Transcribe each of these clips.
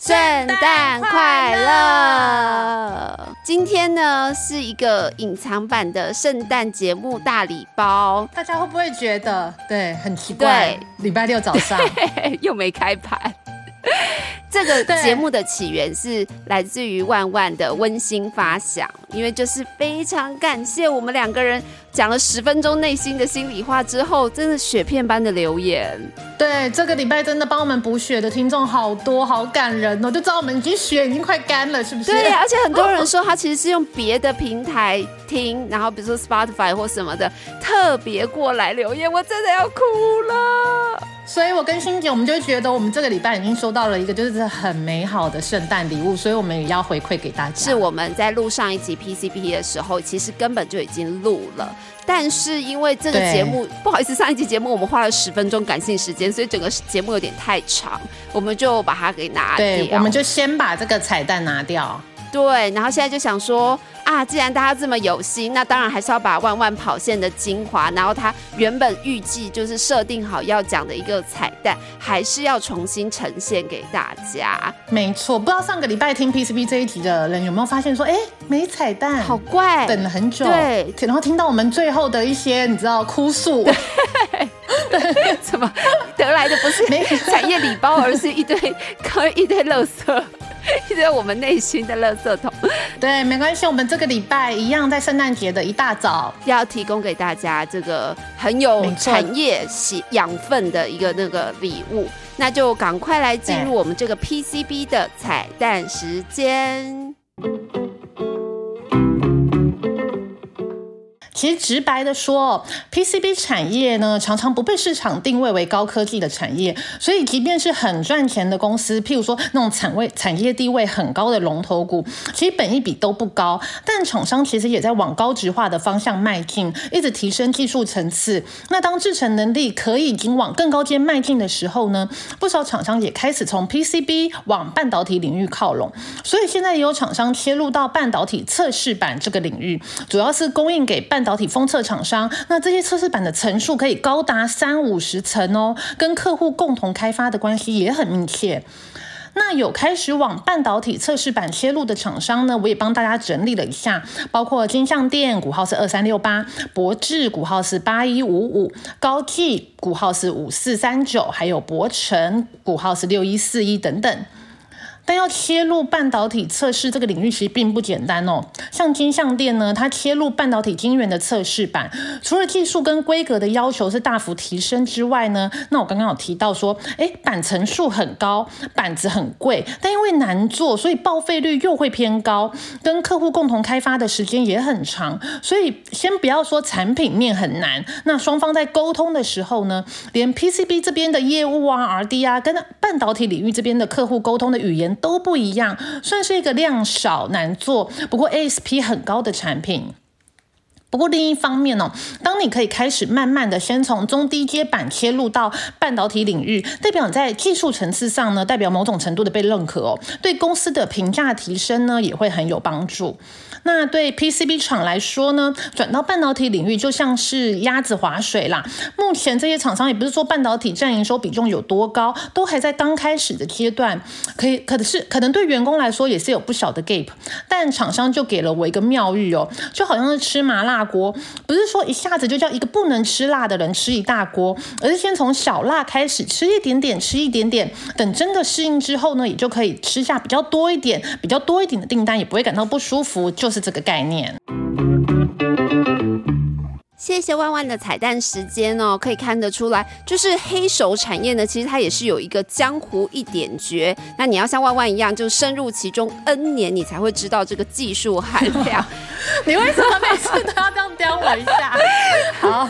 圣诞快乐！今天呢是一个隐藏版的圣诞节目大礼包，大家会不会觉得对很奇怪？礼拜六早上 又没开盘。这个节目的起源是来自于万万的温馨发想，因为就是非常感谢我们两个人讲了十分钟内心的心里话之后，真的雪片般的留言。对，这个礼拜真的帮我们补血的听众好多，好感人哦！就知道我们已经血已经快干了，是不是？对，而且很多人说他其实是用别的平台听，然后比如说 Spotify 或什么的，特别过来留言，我真的要哭了。所以，我跟欣姐，我们就觉得我们这个礼拜已经收到了一个就是很美好的圣诞礼物，所以我们也要回馈给大家。是我们在录上一集 PCP 的时候，其实根本就已经录了，但是因为这个节目不好意思，上一集节目我们花了十分钟感性时间，所以整个节目有点太长，我们就把它给拿掉。我们就先把这个彩蛋拿掉。对，然后现在就想说。啊，既然大家这么有心，那当然还是要把万万跑线的精华，然后他原本预计就是设定好要讲的一个彩蛋，还是要重新呈现给大家。没错，不知道上个礼拜听 PCB 这一集的人有没有发现说，哎，没彩蛋，好怪，等了很久。对，然后听到我们最后的一些你知道哭诉，对，怎么得来的不是产业礼包，而是一堆 一堆垃圾。一直我们内心的垃圾桶。对，没关系，我们这个礼拜一样，在圣诞节的一大早，要提供给大家这个很有产业喜养分的一个那个礼物，那就赶快来进入我们这个 PCB 的彩蛋时间。其实直白的说，PCB 产业呢常常不被市场定位为高科技的产业，所以即便是很赚钱的公司，譬如说那种产位产业地位很高的龙头股，其实本益比都不高。但厂商其实也在往高值化的方向迈进，一直提升技术层次。那当制程能力可以已经往更高阶迈进的时候呢，不少厂商也开始从 PCB 往半导体领域靠拢。所以现在也有厂商切入到半导体测试板这个领域，主要是供应给半。导体封测厂商，那这些测试板的层数可以高达三五十层哦，跟客户共同开发的关系也很密切。那有开始往半导体测试板切入的厂商呢，我也帮大家整理了一下，包括金相电股号是二三六八，博智股号是八一五五，高技股号是五四三九，还有博成股号是六一四一等等。但要切入半导体测试这个领域，其实并不简单哦。像金相电呢，它切入半导体晶圆的测试板，除了技术跟规格的要求是大幅提升之外呢，那我刚刚有提到说，哎，板层数很高，板子很贵，但因为难做，所以报废率又会偏高，跟客户共同开发的时间也很长。所以先不要说产品面很难，那双方在沟通的时候呢，连 PCB 这边的业务啊、R&D 啊，跟半导体领域这边的客户沟通的语言。都不一样，算是一个量少难做，不过 ASP 很高的产品。不过另一方面呢，当你可以开始慢慢的先从中低阶板切入到半导体领域，代表你在技术层次上呢，代表某种程度的被认可哦，对公司的评价提升呢，也会很有帮助。那对 PCB 厂来说呢，转到半导体领域就像是鸭子划水啦。目前这些厂商也不是说半导体占营收比重有多高，都还在刚开始的阶段，可以可是可能对员工来说也是有不小的 gap。但厂商就给了我一个妙喻哦，就好像是吃麻辣锅，不是说一下子就叫一个不能吃辣的人吃一大锅，而是先从小辣开始吃一点点，吃一点点，等真的适应之后呢，也就可以吃下比较多一点、比较多一点的订单，也不会感到不舒服，就是。这个概念。谢谢万万的彩蛋时间哦，可以看得出来，就是黑手产业呢，其实它也是有一个江湖一点绝。那你要像万万一样，就深入其中 N 年，你才会知道这个技术含量。你为什么每次都要这样刁我一下？好，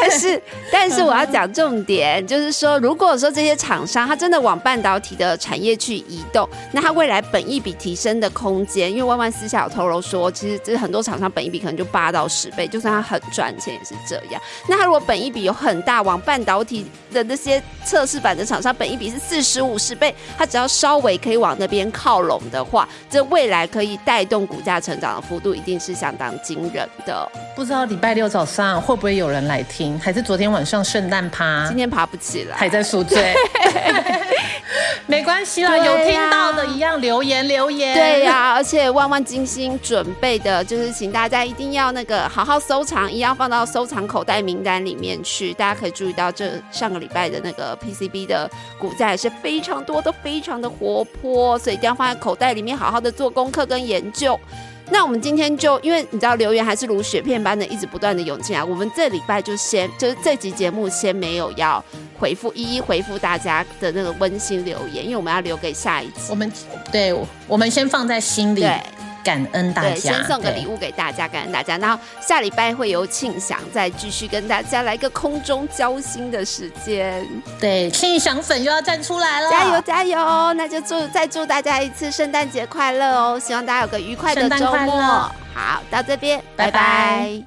但是但是我要讲重点，就是说，如果说这些厂商他真的往半导体的产业去移动，那他未来本一比提升的空间，因为万万私下有透露说，其实这很多厂商本一比可能就八到十倍，就算他很赚。前也是这样，那他如果本一笔有很大，往半导体的那些测试版的厂商本一笔是四十五十倍，他只要稍微可以往那边靠拢的话，这未来可以带动股价成长的幅度一定是相当惊人的。不知道礼拜六早上会不会有人来听？还是昨天晚上圣诞趴？今天爬不起来，还在宿醉。没关系啦，有听到的一样留言留言。对呀、而且万万精心准备的，就是请大家一定要那个好好收藏，一样放到收藏口袋名单里面去。大家可以注意到，这上个礼拜的那个 PCB 的股价也是非常多的，非常的活泼，所以一定要放在口袋里面，好好的做功课跟研究。那我们今天就因为你知道留言还是如雪片般的一直不断的涌进来，我们这礼拜就先就是这集节目先没有要回复一一回复大家的那个温馨留言，因为我们要留给下一集。我们对，我们先放在心里，对。感恩大对，家。先送个对礼物给大家，感恩大家。然后下礼拜会由庆祥再继续跟大家来个空中交心的时间，对，庆祥粉又要站出来了，加油加油！那就祝再祝大家一次圣诞节快乐哦，希望大家有个愉快的周末。好，到这边，拜拜拜拜